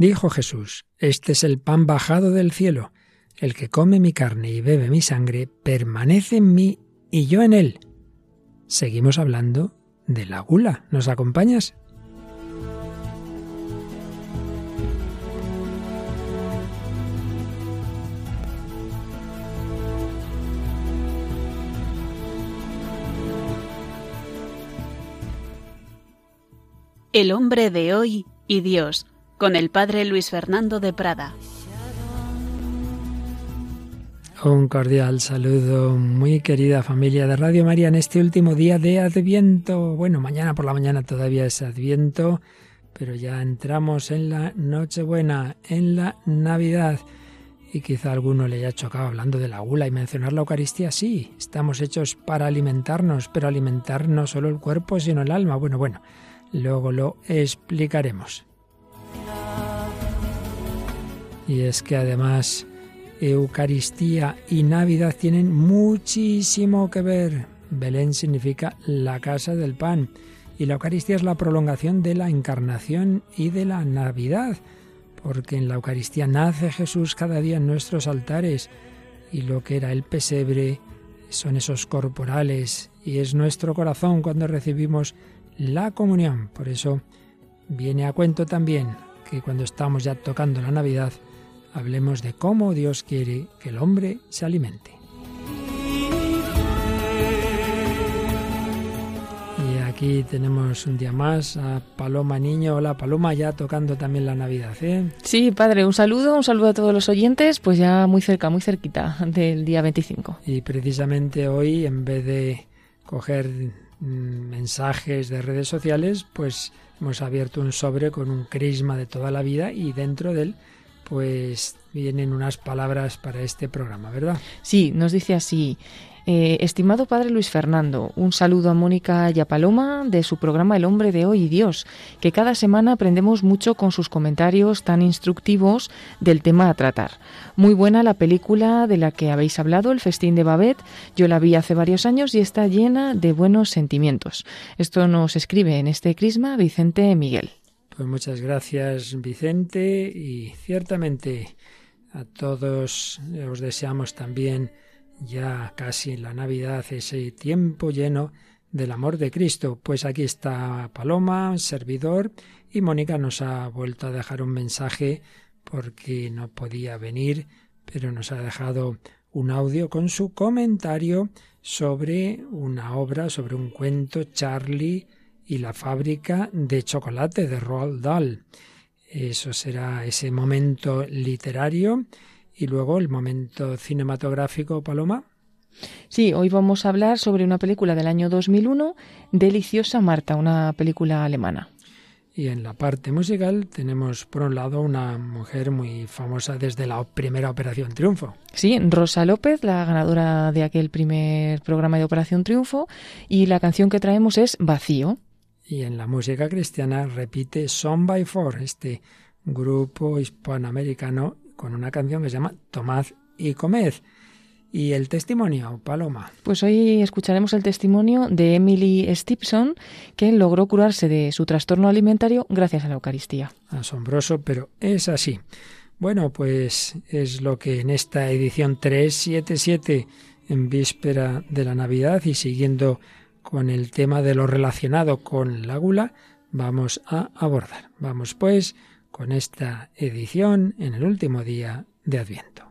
Dijo Jesús, Este es el pan bajado del cielo. El que come mi carne y bebe mi sangre permanece en mí y yo en él. Seguimos hablando de la gula. ¿Nos acompañas? El hombre de hoy y Dios, con el padre Luis Fernando de Prada. Un cordial saludo, muy querida familia de Radio María, en este último día de Adviento. Bueno, mañana por la mañana todavía es Adviento, pero ya entramos en la Nochebuena, en la Navidad. Y quizá alguno le haya chocado hablando de la gula y mencionar la Eucaristía. Sí, estamos hechos para alimentarnos, pero alimentar no solo el cuerpo, sino el alma. Bueno, bueno, Luego lo explicaremos. Y es que además Eucaristía y Navidad tienen muchísimo que ver. Belén significa la casa del pan y la Eucaristía es la prolongación de la encarnación y de la Navidad, porque en la Eucaristía nace Jesús cada día en nuestros altares y lo que era el pesebre son esos corporales y es nuestro corazón cuando recibimos la comunión. Por eso viene a cuento también que cuando estamos ya tocando la Navidad, hablemos de cómo Dios quiere que el hombre se alimente. Y aquí tenemos un día más a Paloma Niño. Hola Paloma, ya tocando también la Navidad. ¿eh? Sí, padre, un saludo, un saludo a todos los oyentes, pues ya muy cerca, muy cerquita del día 25. Y precisamente hoy, en vez de coger mensajes de redes sociales, pues hemos abierto un sobre con un crisma de toda la vida y dentro de él pues vienen unas palabras para este programa, ¿verdad? Sí, nos dice así. Eh, estimado padre Luis Fernando, un saludo a Mónica y a Paloma de su programa El hombre de hoy y Dios, que cada semana aprendemos mucho con sus comentarios tan instructivos del tema a tratar. Muy buena la película de la que habéis hablado, El festín de Babet. Yo la vi hace varios años y está llena de buenos sentimientos. Esto nos escribe en este crisma Vicente Miguel. Pues muchas gracias Vicente y ciertamente a todos os deseamos también ya casi la Navidad, ese tiempo lleno del amor de Cristo. Pues aquí está Paloma, servidor, y Mónica nos ha vuelto a dejar un mensaje porque no podía venir, pero nos ha dejado un audio con su comentario sobre una obra, sobre un cuento, Charlie y la fábrica de chocolate de Roald Dahl. Eso será ese momento literario y luego el momento cinematográfico, Paloma. Sí, hoy vamos a hablar sobre una película del año 2001, Deliciosa Marta, una película alemana. Y en la parte musical tenemos por un lado una mujer muy famosa desde la primera Operación Triunfo. Sí, Rosa López, la ganadora de aquel primer programa de Operación Triunfo, y la canción que traemos es Vacío. Y en la música cristiana repite Son by Four, este grupo hispanoamericano con una canción que se llama Tomad y comed. ¿Y el testimonio, Paloma? Pues hoy escucharemos el testimonio de Emily Stipson, que logró curarse de su trastorno alimentario gracias a la Eucaristía. Asombroso, pero es así. Bueno, pues es lo que en esta edición 377, en víspera de la Navidad y siguiendo con el tema de lo relacionado con la gula, vamos a abordar. Vamos pues con esta edición en el último día de Adviento.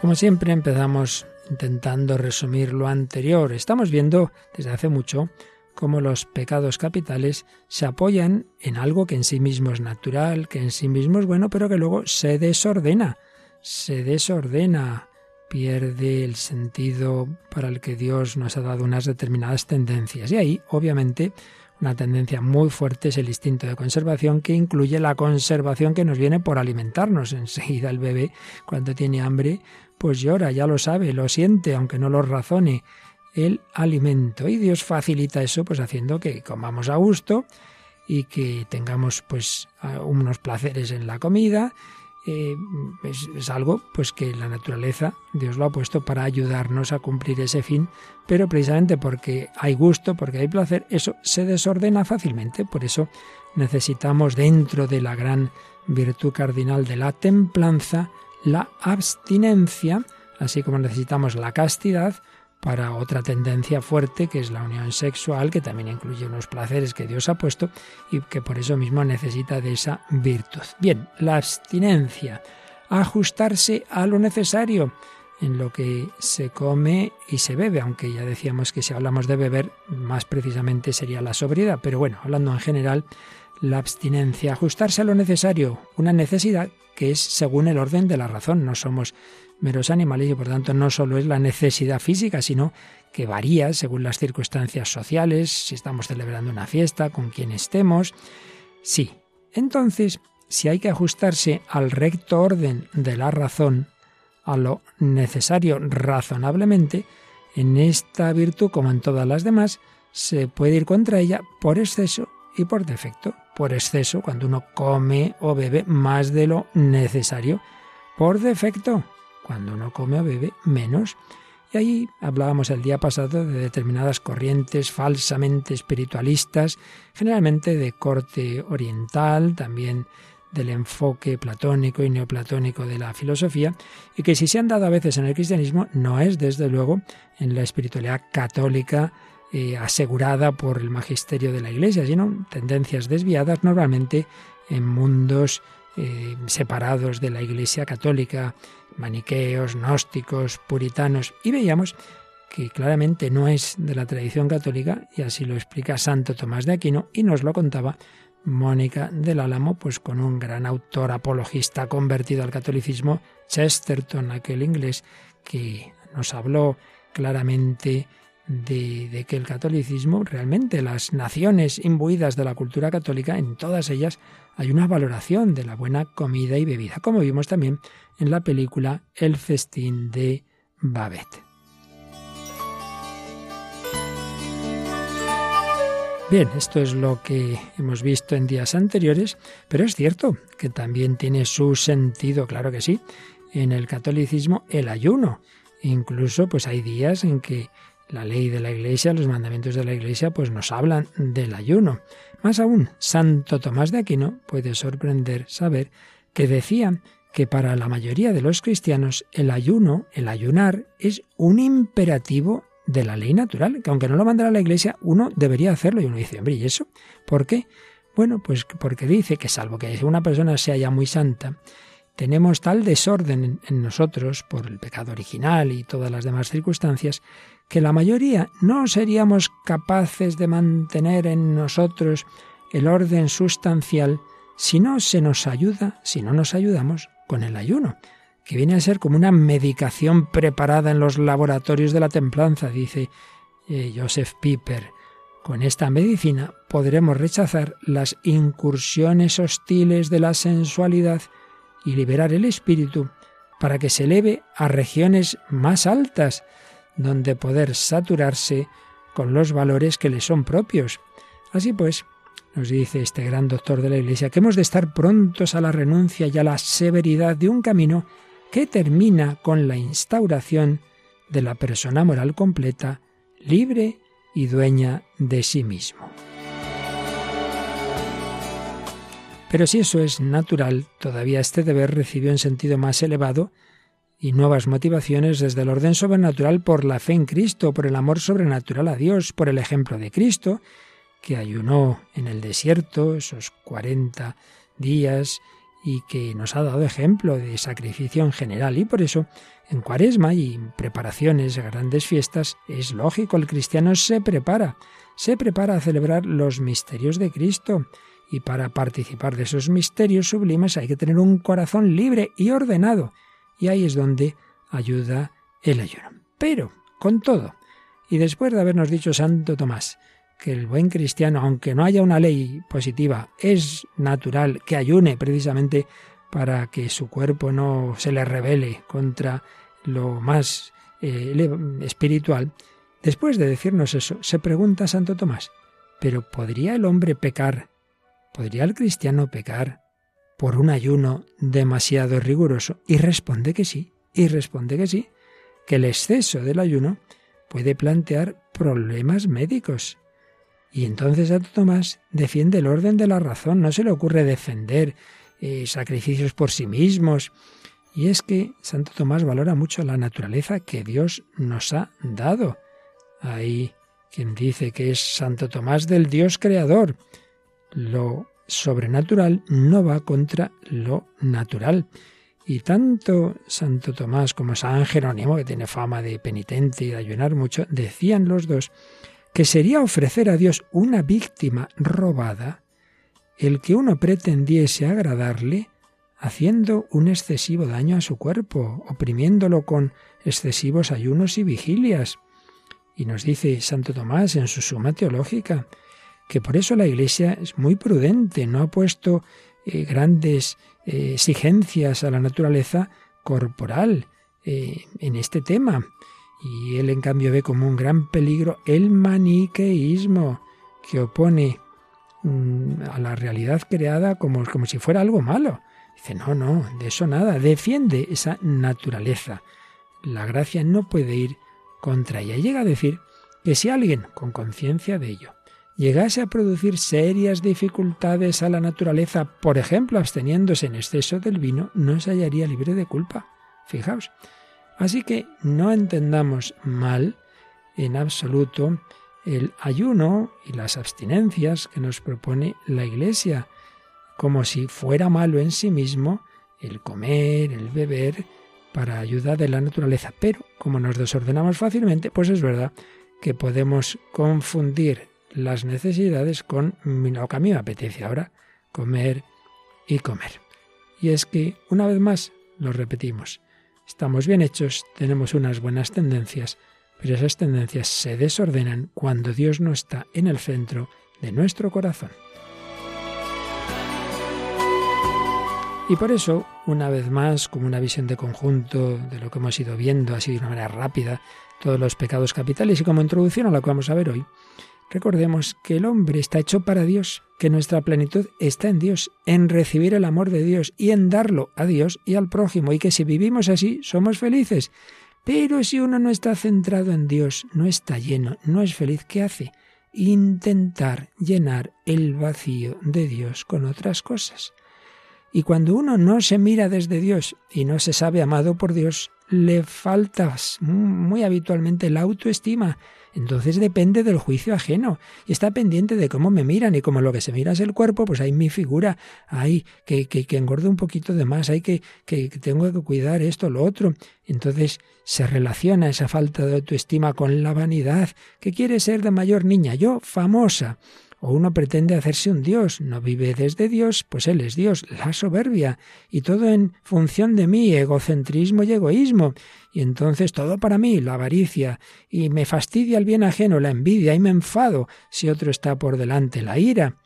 Como siempre empezamos intentando resumir lo anterior. Estamos viendo desde hace mucho cómo los pecados capitales se apoyan en algo que en sí mismo es natural, que en sí mismo es bueno, pero que luego se desordena, se desordena, pierde el sentido para el que Dios nos ha dado unas determinadas tendencias. Y ahí, obviamente, una tendencia muy fuerte es el instinto de conservación que incluye la conservación que nos viene por alimentarnos. Enseguida el bebé, cuando tiene hambre, pues llora, ya lo sabe, lo siente, aunque no lo razone el alimento. Y Dios facilita eso pues haciendo que comamos a gusto y que tengamos pues unos placeres en la comida. Eh, es, algo pues que la naturaleza Dios lo ha puesto para ayudarnos a cumplir ese fin, pero precisamente porque hay gusto, porque hay placer, eso se desordena fácilmente. Por eso necesitamos dentro de la gran virtud cardinal de la templanza la abstinencia, así como necesitamos la castidad, para otra tendencia fuerte que es la unión sexual, que también incluye unos placeres que Dios ha puesto y que por eso mismo necesita de esa virtud. Bien, la abstinencia, ajustarse a lo necesario en lo que se come y se bebe, aunque ya decíamos que si hablamos de beber, más precisamente sería la sobriedad, pero bueno, hablando en general, la abstinencia, ajustarse a lo necesario, una necesidad que es según el orden de la razón, no somos meros animales y por tanto no solo es la necesidad física, sino que varía según las circunstancias sociales, si estamos celebrando una fiesta, con quién estemos. Sí, entonces, si hay que ajustarse al recto orden de la razón, a lo necesario razonablemente, en esta virtud, como en todas las demás, se puede ir contra ella por exceso y por defecto. Por exceso, cuando uno come o bebe más de lo necesario. Por defecto, cuando uno come o bebe menos. Y ahí hablábamos el día pasado de determinadas corrientes falsamente espiritualistas, generalmente de corte oriental, también del enfoque platónico y neoplatónico de la filosofía, y que si se han dado a veces en el cristianismo, no es desde luego en la espiritualidad católica eh, asegurada por el magisterio de la Iglesia, sino tendencias desviadas normalmente en mundos eh, separados de la Iglesia católica, maniqueos, gnósticos, puritanos, y veíamos que claramente no es de la tradición católica, y así lo explica Santo Tomás de Aquino, y nos lo contaba Mónica del Álamo, pues con un gran autor apologista convertido al catolicismo, Chesterton, aquel inglés, que nos habló claramente de, que el catolicismo, realmente las naciones imbuidas de la cultura católica, en todas ellas hay una valoración de la buena comida y bebida, como vimos también en la película El festín de Babette. Bien, esto es lo que hemos visto en días anteriores, pero es cierto que también tiene su sentido, claro que sí, en el catolicismo el ayuno. Incluso pues hay días en que la ley de la Iglesia, los mandamientos de la Iglesia, pues nos hablan del ayuno. Más aún, Santo Tomás de Aquino puede sorprender saber que decía que para la mayoría de los cristianos el ayuno, el ayunar, es un imperativo de la ley natural, que aunque no lo mandara la Iglesia, uno debería hacerlo. Y uno dice, hombre, ¿y eso? ¿Por qué? Bueno, pues porque dice que salvo que una persona sea ya muy santa, tenemos tal desorden en nosotros por el pecado original y todas las demás circunstancias, que la mayoría no seríamos capaces de mantener en nosotros el orden sustancial si no se nos ayuda, si no nos ayudamos con el ayuno, que viene a ser como una medicación preparada en los laboratorios de la templanza, dice eh, Joseph Piper. Con esta medicina podremos rechazar las incursiones hostiles de la sensualidad y liberar el espíritu para que se eleve a regiones más altas, donde poder saturarse con los valores que le son propios. Así pues, nos dice este gran doctor de la Iglesia que hemos de estar prontos a la renuncia y a la severidad de un camino que termina con la instauración de la persona moral completa, libre y dueña de sí mismo. Pero si eso es natural, todavía este deber recibió un sentido más elevado y nuevas motivaciones desde el orden sobrenatural por la fe en Cristo, por el amor sobrenatural a Dios, por el ejemplo de Cristo, que ayunó en el desierto esos cuarenta días y que nos ha dado ejemplo de sacrificio en general. Y por eso, en cuaresma y en preparaciones a grandes fiestas, es lógico, el cristiano se prepara, se prepara a celebrar los misterios de Cristo. Y para participar de esos misterios sublimes hay que tener un corazón libre y ordenado, y ahí es donde ayuda el ayuno. Pero, con todo, y después de habernos dicho Santo Tomás, que el buen cristiano, aunque no haya una ley positiva, es natural que ayune precisamente para que su cuerpo no se le revele contra lo más eh, espiritual, después de decirnos eso, se pregunta Santo Tomás, ¿pero podría el hombre pecar ¿podría el cristiano pecar por un ayuno demasiado riguroso? Y responde que sí, y responde que sí, que el exceso del ayuno puede plantear problemas médicos. Y entonces Santo Tomás defiende el orden de la razón, no se le ocurre defender eh, sacrificios por sí mismos. Y es que Santo Tomás valora mucho la naturaleza que Dios nos ha dado. Hay quien dice que es Santo Tomás del Dios creador. Lo sobrenatural no va contra lo natural. Y tanto Santo Tomás como San Jerónimo, que tiene fama de penitente y de ayunar mucho, decían los dos que sería ofrecer a Dios una víctima robada el que uno pretendiese agradarle haciendo un excesivo daño a su cuerpo, oprimiéndolo con excesivos ayunos y vigilias. Y nos dice Santo Tomás en su suma teológica que por eso la Iglesia es muy prudente, no ha puesto eh, grandes eh, exigencias a la naturaleza corporal eh, en este tema. Y él en cambio ve como un gran peligro el maniqueísmo que opone mm, a la realidad creada como, como si fuera algo malo. Dice, no, no, de eso nada, defiende esa naturaleza. La gracia no puede ir contra ella. Llega a decir que si alguien, con conciencia de ello, llegase a producir serias dificultades a la naturaleza, por ejemplo, absteniéndose en exceso del vino, no se hallaría libre de culpa. Fijaos. Así que no entendamos mal en absoluto el ayuno y las abstinencias que nos propone la Iglesia, como si fuera malo en sí mismo el comer, el beber, para ayuda de la naturaleza. Pero como nos desordenamos fácilmente, pues es verdad que podemos confundir las necesidades con lo que a mí me apetece ahora, comer y comer. Y es que, una vez más, lo repetimos, estamos bien hechos, tenemos unas buenas tendencias, pero esas tendencias se desordenan cuando Dios no está en el centro de nuestro corazón. Y por eso, una vez más, como una visión de conjunto de lo que hemos ido viendo, así de una manera rápida, todos los pecados capitales y como introducción a lo que vamos a ver hoy, Recordemos que el hombre está hecho para Dios, que nuestra plenitud está en Dios, en recibir el amor de Dios y en darlo a Dios y al prójimo, y que si vivimos así somos felices. Pero si uno no está centrado en Dios, no está lleno, no es feliz, ¿qué hace? Intentar llenar el vacío de Dios con otras cosas. Y cuando uno no se mira desde Dios y no se sabe amado por Dios, le falta muy habitualmente la autoestima, entonces depende del juicio ajeno y está pendiente de cómo me miran y como lo que se mira es el cuerpo, pues hay mi figura, hay que, que, engorde un poquito de más, hay que, que tengo que cuidar esto, lo otro. Entonces se relaciona esa falta de autoestima con la vanidad, que quiere ser de mayor niña, yo famosa o uno pretende hacerse un Dios, no vive desde Dios, pues Él es Dios, la soberbia, y todo en función de mí, egocentrismo y egoísmo, y entonces todo para mí, la avaricia, y me fastidia el bien ajeno, la envidia, y me enfado si otro está por delante, la ira.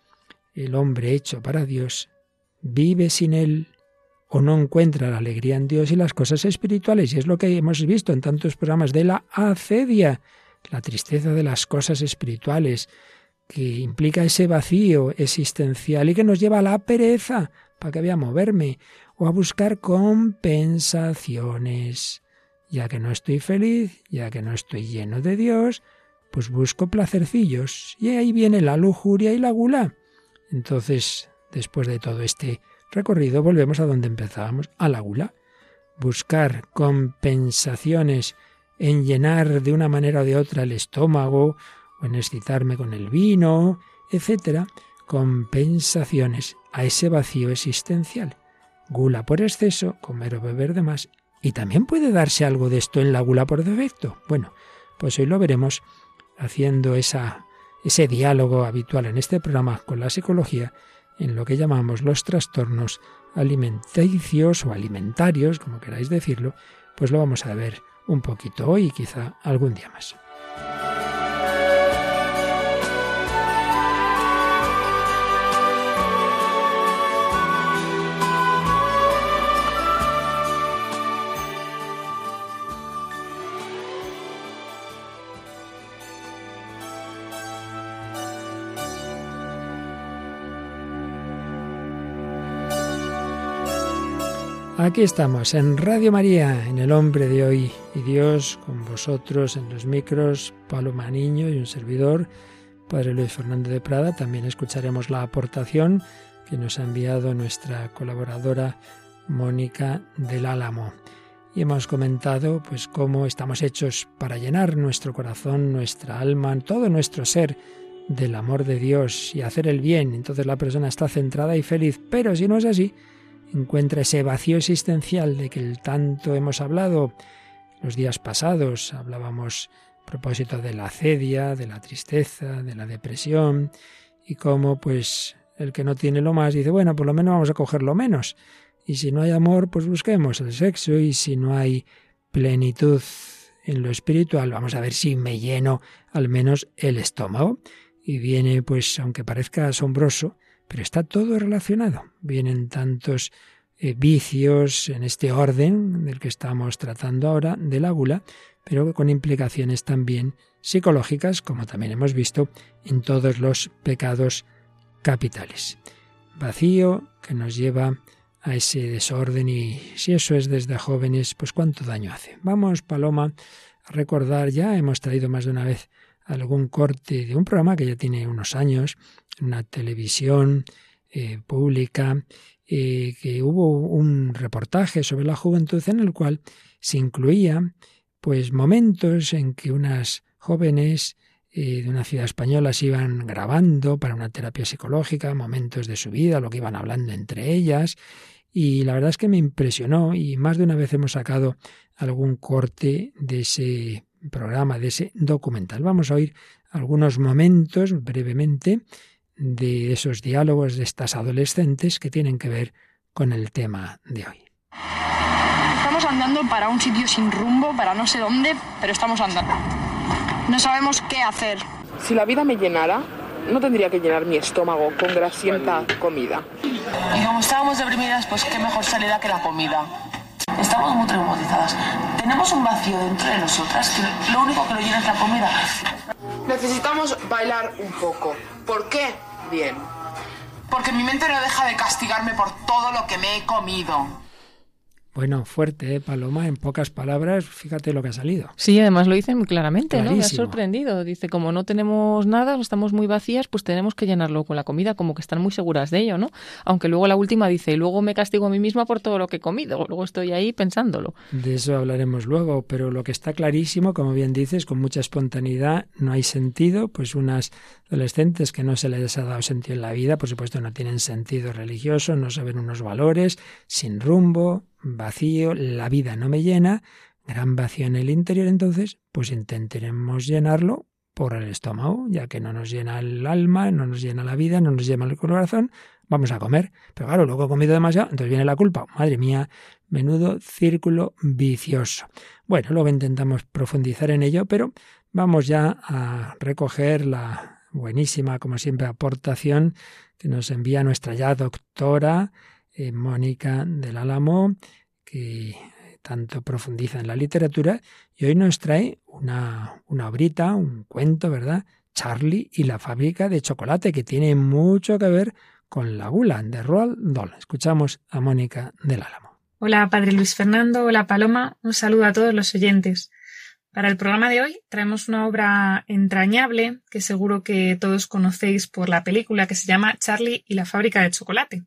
El hombre hecho para Dios vive sin Él o no encuentra la alegría en Dios y las cosas espirituales, y es lo que hemos visto en tantos programas de la acedia, la tristeza de las cosas espirituales, que implica ese vacío existencial y que nos lleva a la pereza, para que voy a moverme, o a buscar compensaciones. Ya que no estoy feliz, ya que no estoy lleno de Dios, pues busco placercillos, y ahí viene la lujuria y la gula. Entonces, después de todo este recorrido, volvemos a donde empezábamos, a la gula. Buscar compensaciones en llenar de una manera o de otra el estómago o excitarme con el vino, etc., compensaciones a ese vacío existencial. Gula por exceso, comer o beber de más. ¿Y también puede darse algo de esto en la gula por defecto? Bueno, pues hoy lo veremos haciendo esa, ese diálogo habitual en este programa con la psicología en lo que llamamos los trastornos alimenticios o alimentarios, como queráis decirlo, pues lo vamos a ver un poquito hoy y quizá algún día más. Aquí estamos en Radio María, en El Hombre de Hoy y Dios, con vosotros en los micros, Paloma Niño y un servidor, Padre Luis Fernando de Prada. También escucharemos la aportación que nos ha enviado nuestra colaboradora Mónica del Álamo. Y hemos comentado pues cómo estamos hechos para llenar nuestro corazón, nuestra alma, todo nuestro ser del amor de Dios y hacer el bien. Entonces la persona está centrada y feliz. Pero si no es así, encuentra ese vacío existencial de que tanto hemos hablado los días pasados. Hablábamos a propósito de la acedia, de la tristeza, de la depresión y cómo pues el que no tiene lo más dice, bueno, por lo menos vamos a coger lo menos. Y si no hay amor, pues busquemos el sexo y si no hay plenitud en lo espiritual, vamos a ver si me lleno al menos el estómago. Y viene, pues, aunque parezca asombroso, pero está todo relacionado. Vienen tantos eh, vicios en este orden del que estamos tratando ahora, de la gula, pero con implicaciones también psicológicas, como también hemos visto en todos los pecados capitales. Vacío que nos lleva a ese desorden y si eso es desde jóvenes, pues cuánto daño hace. Vamos, Paloma, a recordar, ya hemos traído más de una vez algún corte de un programa que ya tiene unos años, una televisión eh, pública, eh, que hubo un reportaje sobre la juventud en el cual se incluía pues momentos en que unas jóvenes eh, de una ciudad española se iban grabando para una terapia psicológica, momentos de su vida, lo que iban hablando entre ellas, y la verdad es que me impresionó y más de una vez hemos sacado algún corte de ese programa, de ese documental. Vamos a oír algunos momentos brevemente de esos diálogos de estas adolescentes que tienen que ver con el tema de hoy. Estamos andando para un sitio sin rumbo, para no sé dónde, pero estamos andando. No sabemos qué hacer. Si la vida me llenara, no tendría que llenar mi estómago con grasienta comida. Y como estábamos deprimidas, pues qué mejor salida que la comida. Estamos muy traumatizadas. Tenemos un vacío dentro de nosotras que lo único que lo llena es la comida. Necesitamos bailar un poco. ¿Por qué? Bien. Porque mi mente no deja de castigarme por todo lo que me he comido. Bueno, fuerte, ¿eh, Paloma, en pocas palabras, fíjate lo que ha salido. Sí, además lo dicen muy claramente, ¿no? Me ha sorprendido. Dice, como no tenemos nada, estamos muy vacías, pues tenemos que llenarlo con la comida, como que están muy seguras de ello, ¿no? Aunque luego la última dice, luego me castigo a mí misma por todo lo que he comido, luego estoy ahí pensándolo. De eso hablaremos luego, pero lo que está clarísimo, como bien dices, con mucha espontaneidad, no hay sentido, pues unas adolescentes que no se les ha dado sentido en la vida, por supuesto no tienen sentido religioso, no saben unos valores, sin rumbo, vacío, la vida no me llena, gran vacío en el interior, entonces, pues intentaremos llenarlo por el estómago, ya que no nos llena el alma, no nos llena la vida, no nos llena el corazón, vamos a comer. Pero claro, luego he comido demasiado, entonces viene la culpa. Madre mía, menudo círculo vicioso. Bueno, luego intentamos profundizar en ello, pero vamos ya a recoger la buenísima, como siempre, aportación que nos envía nuestra ya doctora eh, Mónica del Álamo, que tanto profundiza en la literatura, y hoy nos trae una, una obrita, un cuento, ¿verdad? Charlie y la fábrica de chocolate, que tiene mucho que ver con la gula de Roald Dahl. Escuchamos a Mónica del Álamo. Hola, Padre Luis Fernando. Hola, Paloma. Un saludo a todos los oyentes. Para el programa de hoy traemos una obra entrañable que seguro que todos conocéis por la película que se llama Charlie y la fábrica de chocolate.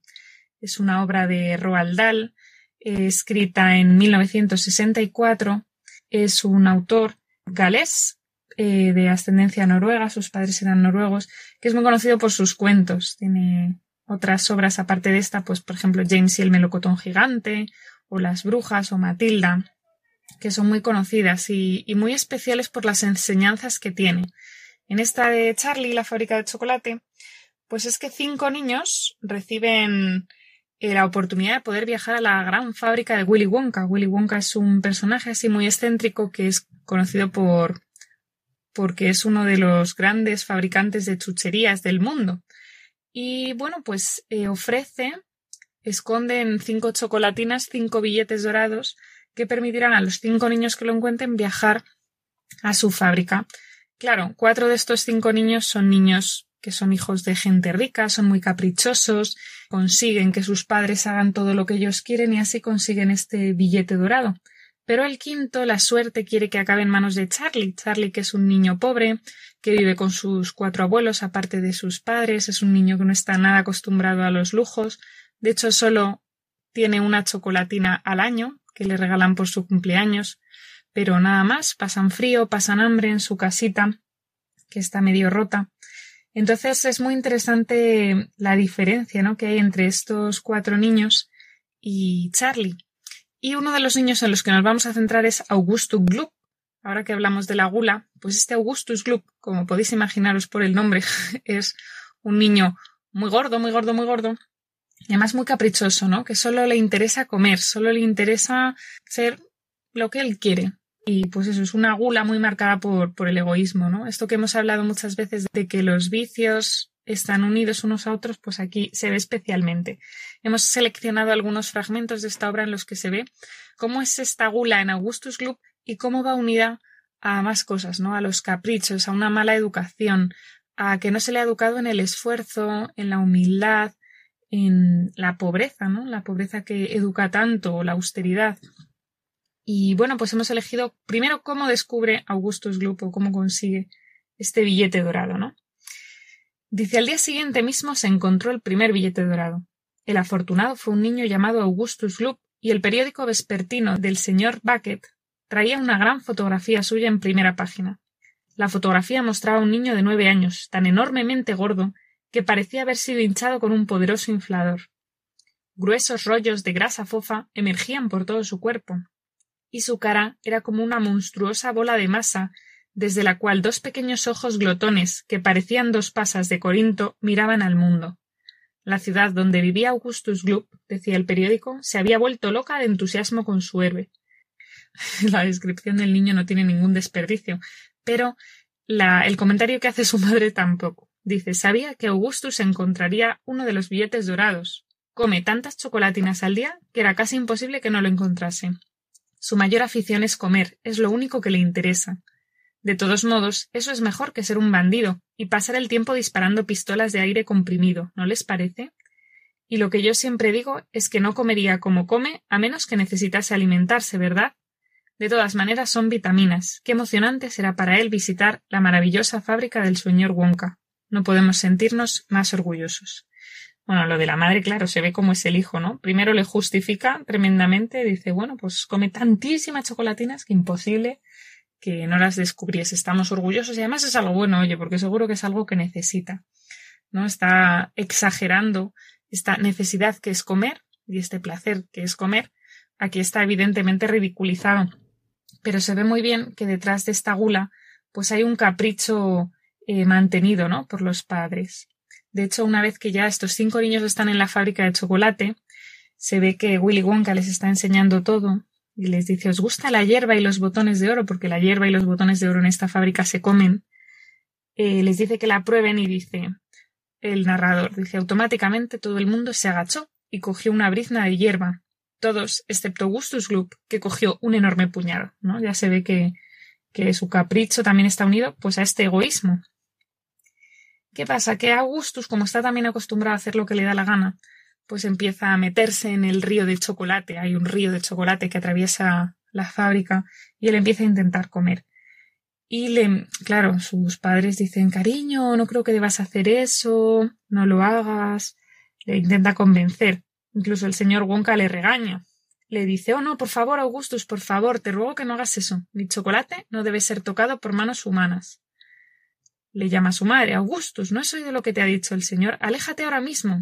Es una obra de Roald Dahl, eh, escrita en 1964. Es un autor galés eh, de ascendencia noruega, sus padres eran noruegos, que es muy conocido por sus cuentos. Tiene otras obras aparte de esta, pues por ejemplo James y el melocotón gigante, o Las brujas, o Matilda, que son muy conocidas y, y muy especiales por las enseñanzas que tiene. En esta de Charlie, la fábrica de chocolate, pues es que cinco niños reciben eh, la oportunidad de poder viajar a la gran fábrica de Willy Wonka. Willy Wonka es un personaje así muy excéntrico que es conocido por porque es uno de los grandes fabricantes de chucherías del mundo. Y bueno, pues eh, ofrece, esconde en cinco chocolatinas cinco billetes dorados que permitirán a los cinco niños que lo encuentren viajar a su fábrica. Claro, cuatro de estos cinco niños son niños que son hijos de gente rica, son muy caprichosos, consiguen que sus padres hagan todo lo que ellos quieren y así consiguen este billete dorado. Pero el quinto, la suerte quiere que acabe en manos de Charlie. Charlie, que es un niño pobre, que vive con sus cuatro abuelos aparte de sus padres, es un niño que no está nada acostumbrado a los lujos. De hecho, solo tiene una chocolatina al año que le regalan por su cumpleaños. Pero nada más, pasan frío, pasan hambre en su casita, que está medio rota. Entonces es muy interesante la diferencia ¿no? que hay entre estos cuatro niños y Charlie. Y uno de los niños en los que nos vamos a centrar es Augustus Gloop. Ahora que hablamos de la gula, pues este Augustus Gloop, como podéis imaginaros por el nombre, es un niño muy gordo, muy gordo, muy gordo, y además muy caprichoso, ¿no? Que solo le interesa comer, solo le interesa ser lo que él quiere. Y pues eso es una gula muy marcada por, el egoísmo, ¿no? Esto que hemos hablado muchas veces de que los vicios están unidos unos a otros, pues aquí se ve especialmente. Hemos seleccionado algunos fragmentos de esta obra en los que se ve cómo es esta gula en Augustus Gloop y cómo va unida a más cosas, ¿no? A los caprichos, a una mala educación, a que no se le ha educado en el esfuerzo, en la humildad, en la pobreza, ¿no? La pobreza que educa tanto, la austeridad. Y bueno, pues hemos elegido primero cómo descubre Augustus Gloop o cómo consigue este billete dorado, ¿no? Dice, al día siguiente mismo se encontró el primer billete dorado. El afortunado fue un niño llamado Augustus Gloop y el periódico vespertino del señor Bucket traía una gran fotografía suya en primera página. La fotografía mostraba a un niño de nueve años, tan enormemente gordo que parecía haber sido hinchado con un poderoso inflador. Gruesos rollos de grasa fofa emergían por todo su cuerpo, y su cara era como una monstruosa bola de masa desde la cual dos pequeños ojos glotones, que parecían dos pasas de Corinto, miraban al mundo. La ciudad donde vivía Augustus Gloop, decía el periódico, se había vuelto loca de entusiasmo con su héroe. la descripción del niño no tiene ningún desperdicio, pero el comentario que hace su madre tampoco. Dice, sabía que Augustus encontraría uno de los billetes dorados. Come tantas chocolatinas al día que era casi imposible que no lo encontrase. Su mayor afición es comer, es lo único que le interesa. De todos modos, eso es mejor que ser un bandido y pasar el tiempo disparando pistolas de aire comprimido, ¿no les parece? Y lo que yo siempre digo es que no comería como come a menos que necesitase alimentarse, ¿verdad? De todas maneras son vitaminas. Qué emocionante será para él visitar la maravillosa fábrica del señor Wonka. No podemos sentirnos más orgullosos. Bueno, lo de la madre, claro, se ve como es el hijo, ¿no? Primero le justifica tremendamente, dice, bueno, pues come tantísimas chocolatinas que imposible que no las descubriese. Estamos orgullosos y además es algo bueno, oye, porque seguro que es algo que necesita, ¿no? Está exagerando esta necesidad que es comer y este placer que es comer. Aquí está evidentemente ridiculizado. Pero se ve muy bien que detrás de esta gula, pues hay un capricho eh, mantenido, ¿no? Por los padres. De hecho, una vez que ya estos cinco niños están en la fábrica de chocolate, se ve que Willy Wonka les está enseñando todo y les dice ¿Os gusta la hierba y los botones de oro? Porque la hierba y los botones de oro en esta fábrica se comen. Eh, les dice que la prueben y dice el narrador, dice automáticamente todo el mundo se agachó y cogió una brizna de hierba. Todos, excepto Augustus Gloop, que cogió un enorme puñado. ¿no? Ya se ve que, que su capricho también está unido pues a este egoísmo, ¿Qué pasa? Que Augustus, como está también acostumbrado a hacer lo que le da la gana, pues empieza a meterse en el río de chocolate. Hay un río de chocolate que atraviesa la fábrica y él empieza a intentar comer. Y le, claro, sus padres dicen, cariño, no creo que debas hacer eso, no lo hagas. Le intenta convencer. Incluso el señor Wonka le regaña. Le dice, oh no, por favor, Augustus, por favor, te ruego que no hagas eso. Mi chocolate no debe ser tocado por manos humanas le llama a su madre. Augustus, ¿no has oído lo que te ha dicho el señor? Aléjate ahora mismo.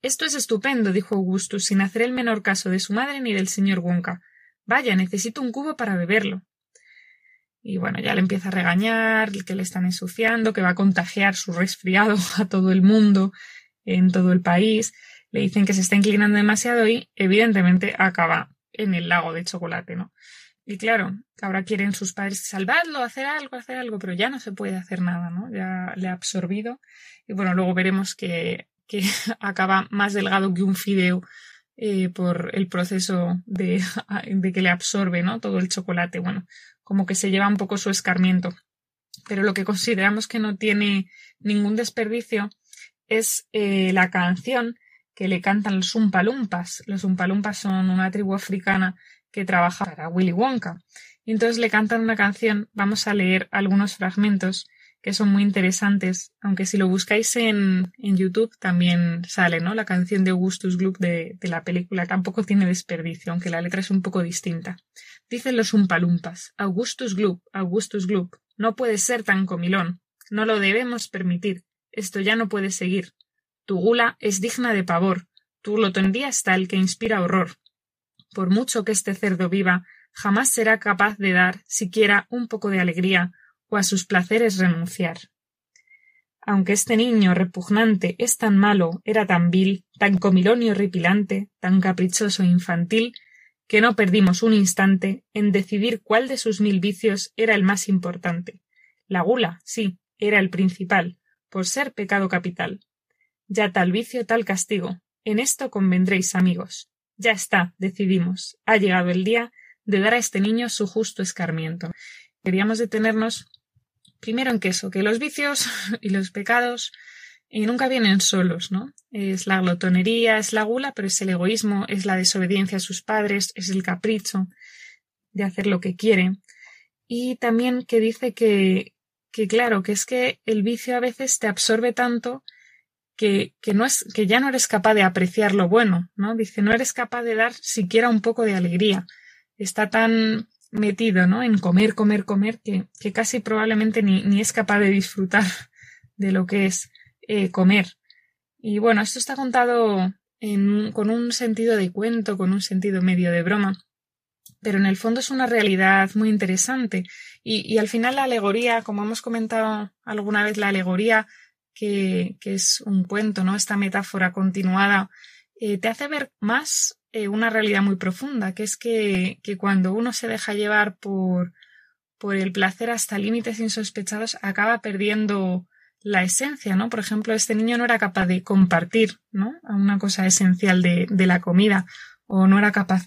Esto es estupendo, dijo Augustus, sin hacer el menor caso de su madre ni del señor Wonka. Vaya, necesito un cubo para beberlo. Y bueno, ya le empieza a regañar, que le están ensuciando, que va a contagiar su resfriado a todo el mundo, en todo el país. Le dicen que se está inclinando demasiado y, evidentemente, acaba en el lago de chocolate, ¿no? Y claro, ahora quieren sus padres salvarlo, hacer algo, hacer algo, pero ya no se puede hacer nada, ¿no? Ya le ha absorbido. Y bueno, luego veremos que, que acaba más delgado que un fideo eh, por el proceso de, de, que le absorbe, ¿no? Todo el chocolate. Bueno, como que se lleva un poco su escarmiento. pero lo que consideramos que no tiene ningún desperdicio es eh, la canción que le cantan los Umpalumpas. Los Umpalumpas son una tribu africana que trabaja para Willy Wonka. Y entonces le cantan una canción, vamos a leer algunos fragmentos que son muy interesantes, aunque si lo buscáis en, en YouTube también sale, ¿no? La canción de Augustus Gloop de, de, la película tampoco tiene desperdicio, aunque la letra es un poco distinta. Dicen los Umpalumpas, Augustus Gloop, Augustus Gloop, no puedes ser tan comilón, no lo debemos permitir, esto ya no puede seguir. Tu gula es digna de pavor, tu glotonería está el que inspira horror. Por mucho que este cerdo viva, jamás será capaz de dar siquiera un poco de alegría o a sus placeres renunciar. Aunque este niño repugnante es tan malo, era tan vil, tan comilón y horripilante, tan caprichoso e infantil, que no perdimos un instante en decidir cuál de sus mil vicios era el más importante. La gula, sí, era el principal, por ser pecado capital. Ya tal vicio, tal castigo. En esto convendréis, amigos. Ya está, decidimos. Ha llegado el día de dar a este niño su justo escarmiento. Queríamos detenernos primero en que eso, que los vicios y los pecados eh, nunca vienen solos, ¿no? Es la glotonería, es la gula, pero es el egoísmo, es la desobediencia a sus padres, es el capricho de hacer lo que quiere. Y también que dice que, que claro, que es que el vicio a veces te absorbe tanto que, que, no es, que ya no eres capaz de apreciar lo bueno, ¿no? Dice, no eres capaz de dar siquiera un poco de alegría. Está tan metido, ¿no? En comer, comer, comer, que, que casi probablemente ni, ni, es capaz de disfrutar de lo que es eh, comer. Y bueno, esto está contado en, con un sentido de cuento, con un sentido medio de broma, pero en el fondo es una realidad muy interesante. Y, y al final la alegoría, como hemos comentado alguna vez, la alegoría que, es un cuento, ¿no? Esta metáfora continuada, eh, te hace ver más eh, una realidad muy profunda, que es que, que, cuando uno se deja llevar por, por el placer hasta límites insospechados, acaba perdiendo la esencia, ¿no? Por ejemplo, este niño no era capaz de compartir, ¿no? Una cosa esencial de, de la comida, o no era capaz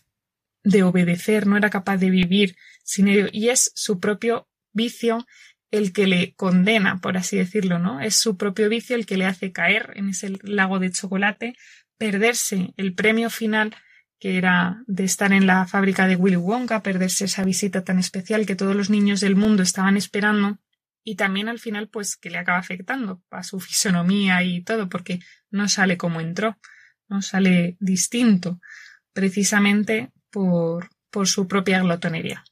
de obedecer, no era capaz de vivir sin ello, y es su propio vicio el que le condena, por así decirlo, ¿no? Es su propio vicio el que le hace caer en ese lago de chocolate, perderse el premio final que era de estar en la fábrica de Willy Wonka, perderse esa visita tan especial que todos los niños del mundo estaban esperando y también al final pues que le acaba afectando a su fisonomía y todo porque no sale como entró, no sale distinto precisamente por, por su propia glotonería.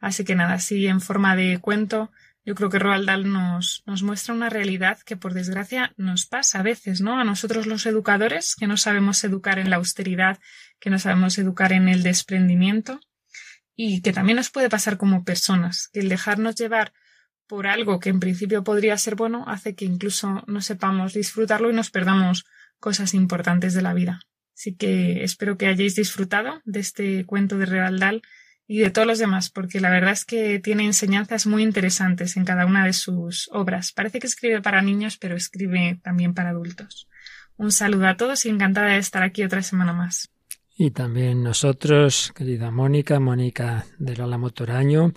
Así que nada, así en forma de cuento, yo creo que Roald nos, nos muestra una realidad que por desgracia nos pasa a veces, ¿no? A nosotros los educadores que no sabemos educar en la austeridad, que no sabemos educar en el desprendimiento y que también nos puede pasar como personas, que el dejarnos llevar por algo que en principio podría ser bueno hace que incluso no sepamos disfrutarlo y nos perdamos cosas importantes de la vida. Así que espero que hayáis disfrutado de este cuento de Roald y de todos los demás, porque la verdad es que tiene enseñanzas muy interesantes en cada una de sus obras. Parece que escribe para niños, pero escribe también para adultos. Un saludo a todos y encantada de estar aquí otra semana más. Y también nosotros, querida Mónica, Mónica del Álamo Toraño,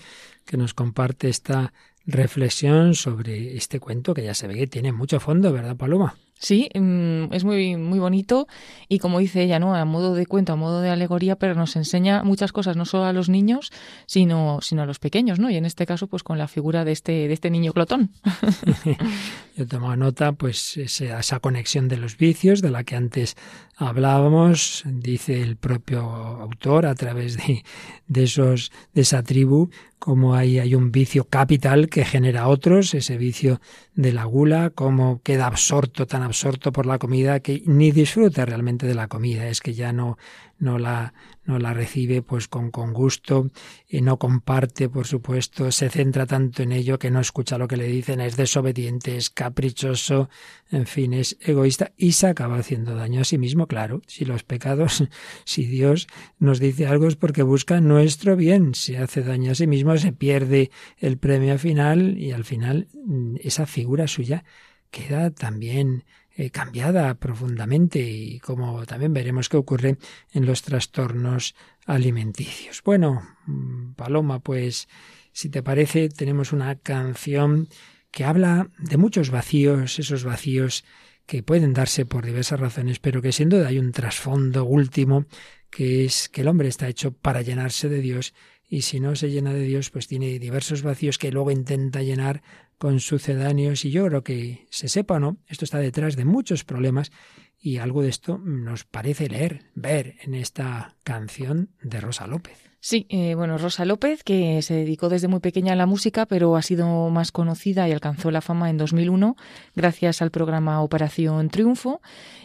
que nos comparte esta reflexión sobre este cuento que ya se ve que tiene mucho fondo, ¿verdad, Paloma? Sí, mm, es muy, muy bonito y como dice ella, ¿no? A modo de cuento, a modo de alegoría, pero nos enseña muchas cosas, no solo a los niños, sino, sino a los pequeños, ¿no? Y en este caso, pues con la figura de este, de este niño clotón. Yo tomo nota, pues, esa, esa conexión de los vicios de la que antes hablábamos, dice el propio autor a través de, de esos, de esa tribu, como hay, hay un vicio capital que genera otros, ese vicio de la gula, como queda absorto, tan absorto por la comida que ni disfruta realmente de la comida, es que ya no, no la, no la recibe pues con, con gusto y no comparte, por supuesto, se centra tanto en ello que no escucha lo que le dicen, es desobediente, es caprichoso, en fin, es egoísta y se acaba haciendo daño a sí mismo, claro. Si los pecados, si Dios nos dice algo es porque busca nuestro bien, si hace daño a sí mismo se pierde el premio final y al final mm, esa figura suya queda también eh, cambiada profundamente y como también veremos que ocurre en los trastornos alimenticios. Bueno, mm, Paloma, pues si te parece, tenemos una canción que habla de muchos vacíos, esos vacíos que pueden darse por diversas razones, pero que sin duda hay un trasfondo último, que es que el hombre está hecho para llenarse de Dios y si no se llena de Dios, pues tiene diversos vacíos que luego intenta llenar con sucedáneos y yo creo que se sepa o no, esto está detrás de muchos problemas y algo de esto nos parece leer, ver en esta canción de Rosa López. Sí, eh, bueno, Rosa López, que se dedicó desde muy pequeña a la música, pero ha sido más conocida y alcanzó la fama en 2001 gracias al programa Operación Triunfo,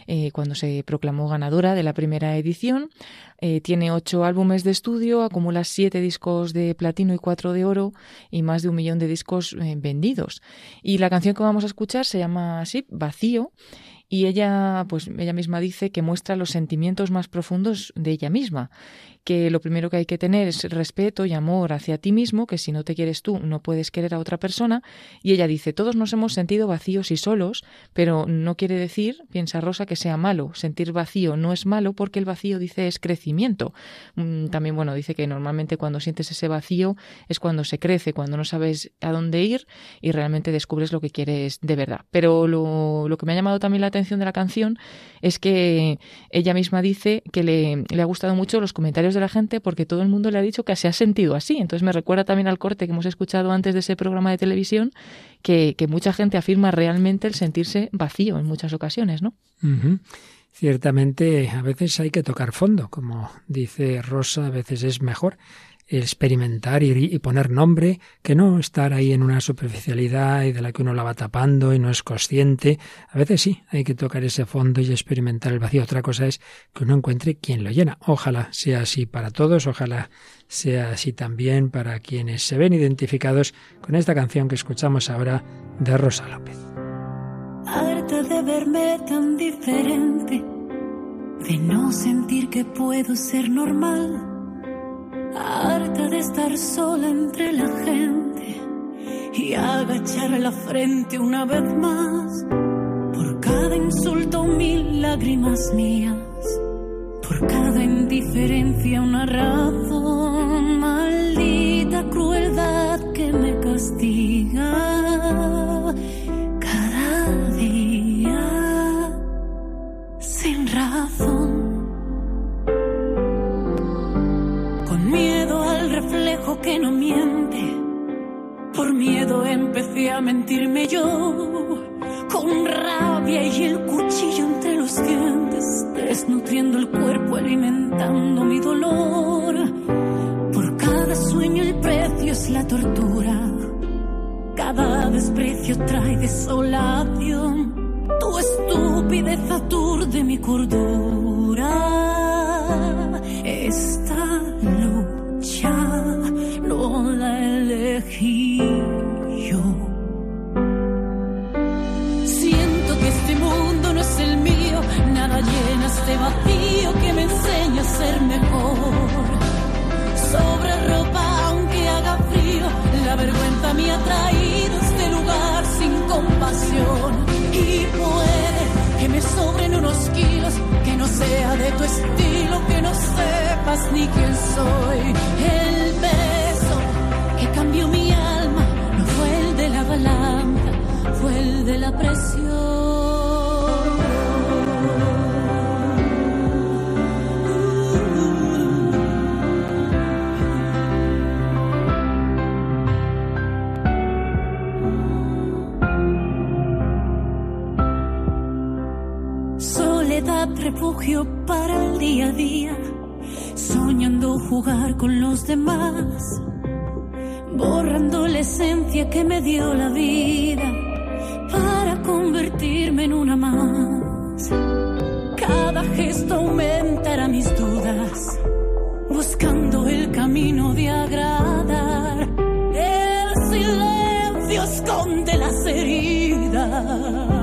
eh, cuando se proclamó ganadora de la primera edición. Eh, tiene ocho álbumes de estudio, acumula siete discos de platino y cuatro de oro y más de un millón de discos vendidos. Y la canción que vamos a escuchar se llama así, Vacío, y ella, pues ella misma dice que muestra los sentimientos más profundos de ella misma que lo primero que hay que tener es respeto y amor hacia ti mismo, que si no te quieres tú no puedes querer a otra persona. Y ella dice, todos nos hemos sentido vacíos y solos, pero no quiere decir, piensa Rosa, que sea malo. Sentir vacío no es malo porque el vacío, dice, es crecimiento. Mm, también, bueno, dice que normalmente cuando sientes ese vacío es cuando se crece, cuando no sabes a dónde ir y realmente descubres lo que quieres de verdad. Pero lo, lo que me ha llamado también la atención de la canción es que ella misma dice que le, ha gustado mucho los comentarios de la gente porque todo el mundo le ha dicho que se ha sentido así. Entonces me recuerda también al corte que hemos escuchado antes de ese programa de televisión, que, mucha gente afirma realmente el sentirse vacío en muchas ocasiones, ¿no? Ciertamente, a veces hay que tocar fondo, como dice Rosa, a veces es mejor experimentar y, poner nombre, que no estar ahí en una superficialidad y de la que uno la va tapando y no es consciente. A veces sí, hay que tocar ese fondo y experimentar el vacío. Otra cosa es que uno encuentre quien lo llena. Ojalá sea así para todos, ojalá sea así también para quienes se ven identificados con esta canción que escuchamos ahora de Rosa López. Harta de verme tan diferente, de no sentir que puedo ser normal harta de estar sola entre la gente y agachar la frente una vez más. Por cada insulto mil lágrimas mías, por cada indiferencia una razón, maldita crueldad que me castiga empecé a mentirme yo, con rabia y el cuchillo entre los dientes, desnutriendo el cuerpo, alimentando mi dolor. Por cada sueño el precio es la tortura, cada desprecio trae desolación. Tu estupidez aturde mi cordura. Esta este vacío que me enseña a ser mejor. Sobre ropa aunque haga frío, la vergüenza me ha traído este lugar sin compasión. Y puede que me sobren unos kilos, que no sea de tu estilo, que no sepas ni quién soy. El cambió mi alma no fue el de la balanza, fue el de la presión. Refugio para el día a día, soñando jugar con los demás borrando la esencia que me dio la vida para convertirme en una más. Cada gesto aumentará mis dudas, buscando el camino de agradar. El silencio esconde las heridas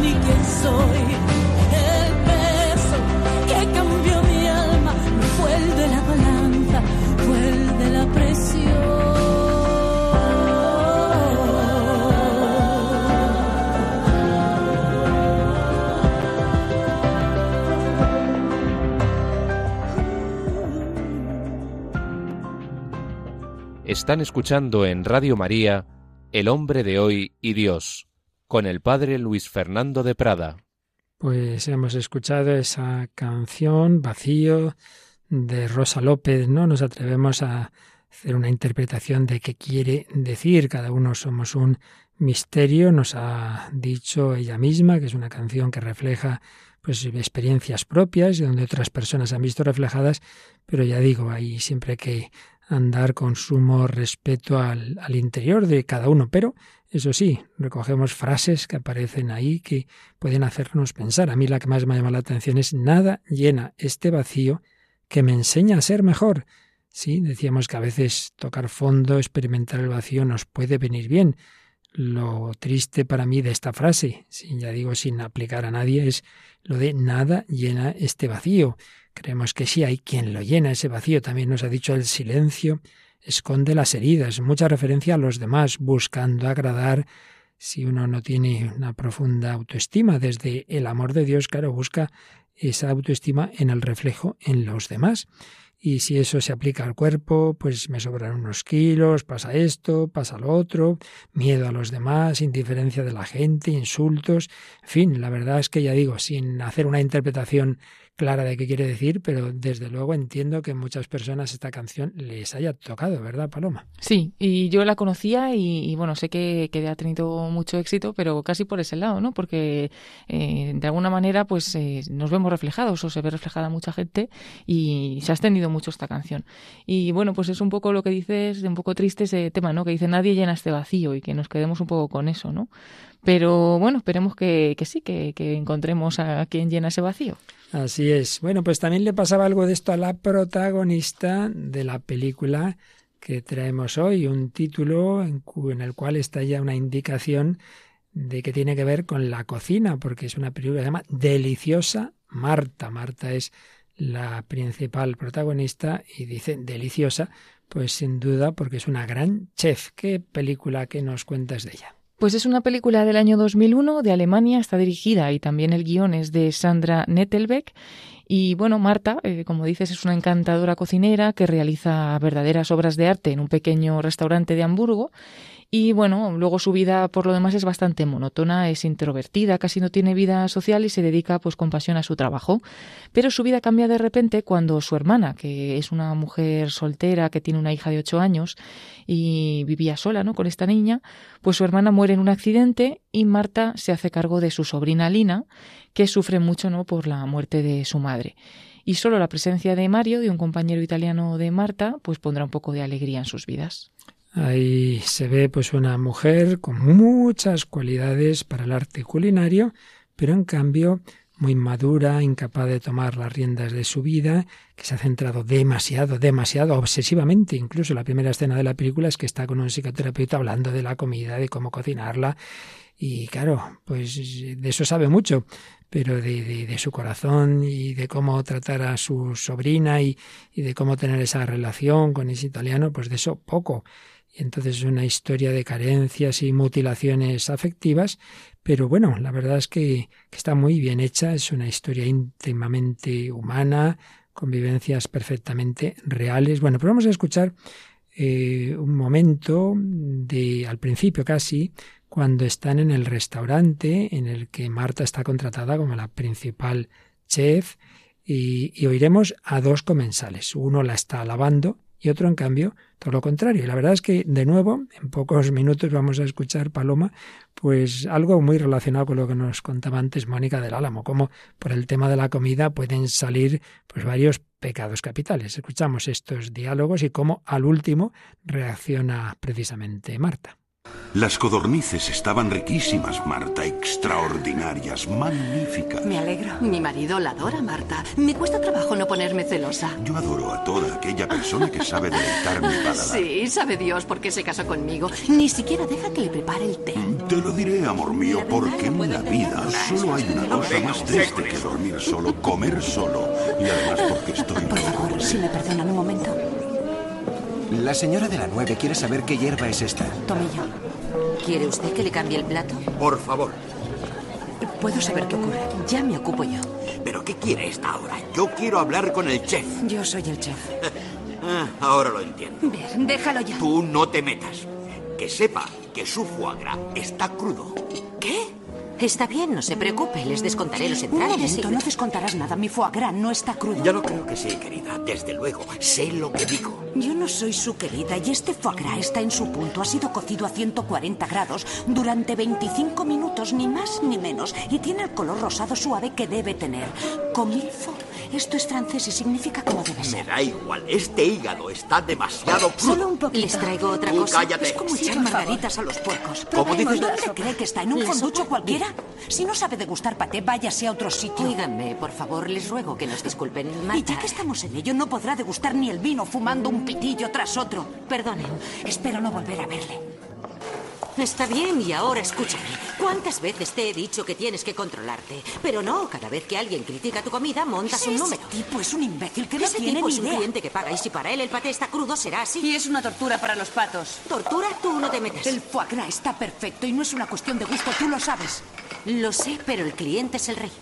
ni quién soy. El peso que cambió mi alma no fue el de la balanza, fue el de la presión. Están escuchando en Radio María El hombre de hoy y Dios con el padre Luis Fernando de Prada. Pues hemos escuchado esa canción Vacío de Rosa López, ¿no? Nos atrevemos a hacer una interpretación de qué quiere decir. Cada uno somos un misterio, nos ha dicho ella misma, que es una canción que refleja pues experiencias propias y donde otras personas han visto reflejadas, pero ya digo, ahí siempre que andar con sumo respeto al, al interior de cada uno, pero eso sí, recogemos frases que aparecen ahí que pueden hacernos pensar. A mí la que más me llama la atención es nada llena este vacío que me enseña a ser mejor. Sí, decíamos que a veces tocar fondo, experimentar el vacío nos puede venir bien, lo triste para mí de esta frase, ya digo sin aplicar a nadie, es lo de nada llena este vacío. Creemos que sí hay quien lo llena ese vacío. También nos ha dicho el silencio esconde las heridas. Mucha referencia a los demás, buscando agradar. Si uno no tiene una profunda autoestima desde el amor de Dios, claro, busca esa autoestima en el reflejo en los demás y si eso se aplica al cuerpo, pues me sobran unos kilos, pasa esto, pasa lo otro, miedo a los demás, indiferencia de la gente, insultos, en fin, la verdad es que ya digo, sin hacer una interpretación clara de qué quiere decir, pero desde luego entiendo que muchas personas esta canción les haya tocado, ¿verdad, Paloma? Sí, y yo la conocía y, bueno, sé que, que, ha tenido mucho éxito, pero casi por ese lado, ¿no? Porque eh, de alguna manera, pues eh, nos vemos reflejados o se ve reflejada mucha gente y se ha extendido mucho esta canción. Y bueno, pues es un poco lo que dices, un poco triste ese tema, ¿no? Que dice nadie llena este vacío y que nos quedemos un poco con eso, ¿no? Pero bueno, esperemos que, que sí, que, que encontremos a quien llena ese vacío. Así es. Bueno, pues también le pasaba algo de esto a la protagonista de la película que traemos hoy, un título en, el cual está ya una indicación de que tiene que ver con la cocina, porque es una película que se llama Deliciosa Marta. Marta es la principal protagonista y dice deliciosa, pues sin duda porque es una gran chef. ¿Qué película que nos cuentas de ella? Pues es una película del año 2001 de Alemania, está dirigida y también el guion es de Sandra Nettelbeck. Y bueno, Marta, eh, como dices, es una encantadora cocinera que realiza verdaderas obras de arte en un pequeño restaurante de Hamburgo y bueno, luego su vida por lo demás es bastante monótona, es introvertida, casi no tiene vida social y se dedica pues con pasión a su trabajo. Pero su vida cambia de repente cuando su hermana, que es una mujer soltera que tiene una hija de ocho años y vivía sola, ¿no? Con esta niña, pues su hermana muere en un accidente y Marta se hace cargo de su sobrina Lina, que sufre mucho, ¿no? Por la muerte de su madre y solo la presencia de Mario, de un compañero italiano de Marta, pues pondrá un poco de alegría en sus vidas. Ahí se ve pues una mujer con muchas cualidades para el arte culinario, pero en cambio muy madura, incapaz de tomar las riendas de su vida, que se ha centrado demasiado, demasiado, obsesivamente. Incluso la primera escena de la película es que está con un psicoterapeuta hablando de la comida, de cómo cocinarla. Y claro, pues de eso sabe mucho, pero de, su corazón y de cómo tratar a su sobrina y, y de cómo tener esa relación con ese italiano, pues de eso poco. Entonces es una historia de carencias y mutilaciones afectivas, pero bueno, la verdad es que, está muy bien hecha, es una historia íntimamente humana, con vivencias perfectamente reales. Bueno, pero vamos a escuchar eh, un momento de, al principio casi, cuando están en el restaurante en el que Marta está contratada como la principal chef y, y oiremos a dos comensales. Uno la está alabando y otro, en cambio, todo lo contrario. Y la verdad es que, de nuevo, en pocos minutos vamos a escuchar, Paloma, pues algo muy relacionado con lo que nos contaba antes Mónica del Álamo, como por el tema de la comida pueden salir pues varios pecados capitales. Escuchamos estos diálogos y cómo al último reacciona precisamente Marta. Las codornices estaban riquísimas, Marta, extraordinarias, magníficas. Me alegro. Mi marido la adora, Marta. Me cuesta trabajo no ponerme celosa. Yo adoro a toda aquella persona que sabe deleitar mi paladar. Sí, sabe Dios por qué se casó conmigo. Ni siquiera deja que le prepare el té. Te lo diré, amor mío, porque en la vida solo hay una cosa más triste que dormir solo, comer solo. Y además porque estoy... Por favor, si me perdonan un momento. La señora de la nueve quiere saber qué hierba es esta. Tomillo. ¿Quiere usted que le cambie el plato? Por favor. Puedo saber qué ocurre. Ya me ocupo yo. ¿Pero qué quiere esta hora? Yo quiero hablar con el chef. Yo soy el chef. Ah, ahora lo entiendo. Ver, déjalo ya. Tú no te metas. Que sepa que su foie gras está crudo. ¿Qué? Está bien, no se preocupe. Les descontaré los Un entrañas momento, y... no descontarás nada. Mi foie gras no está crudo. Ya lo creo que sí, querida. Desde luego. Sé lo que digo. Yo no soy su querida y este foie gras está en su punto. Ha sido cocido a 140 grados durante 25 minutos, ni más ni menos. Y tiene el color rosado suave que debe tener. Comilfo. Esto es francés y significa como debe Me ser. da igual. Este hígado está demasiado crudo. Solo un poquito. Les traigo otra Tú cosa. cállate. Es como echar margaritas a los puercos. ¿Cómo dices? ¿Dónde cree que está? ¿En un sopa. cualquiera? Si no sabe degustar paté, váyase a otro sitio. Óiganme, por favor, les ruego que nos disculpen. Y Marta, ya que estamos en ello, no podrá degustar ni el vino fumando un pitillo tras otro. perdonen. Espero no volver a verle. Está bien, y ahora escúchame. ¿Cuántas veces te he dicho que tienes que controlarte? Pero no, cada vez que alguien critica tu comida, montas Ese un número. tipo es un imbécil que no Ese tiene tipo ni es un idea. cliente que paga y si para él el paté está crudo será así. Y es una tortura para los patos. ¿Tortura? Tú no te metas. El foie gras está perfecto y no es una cuestión de gusto, tú lo sabes. Lo sé, pero el cliente es el rey.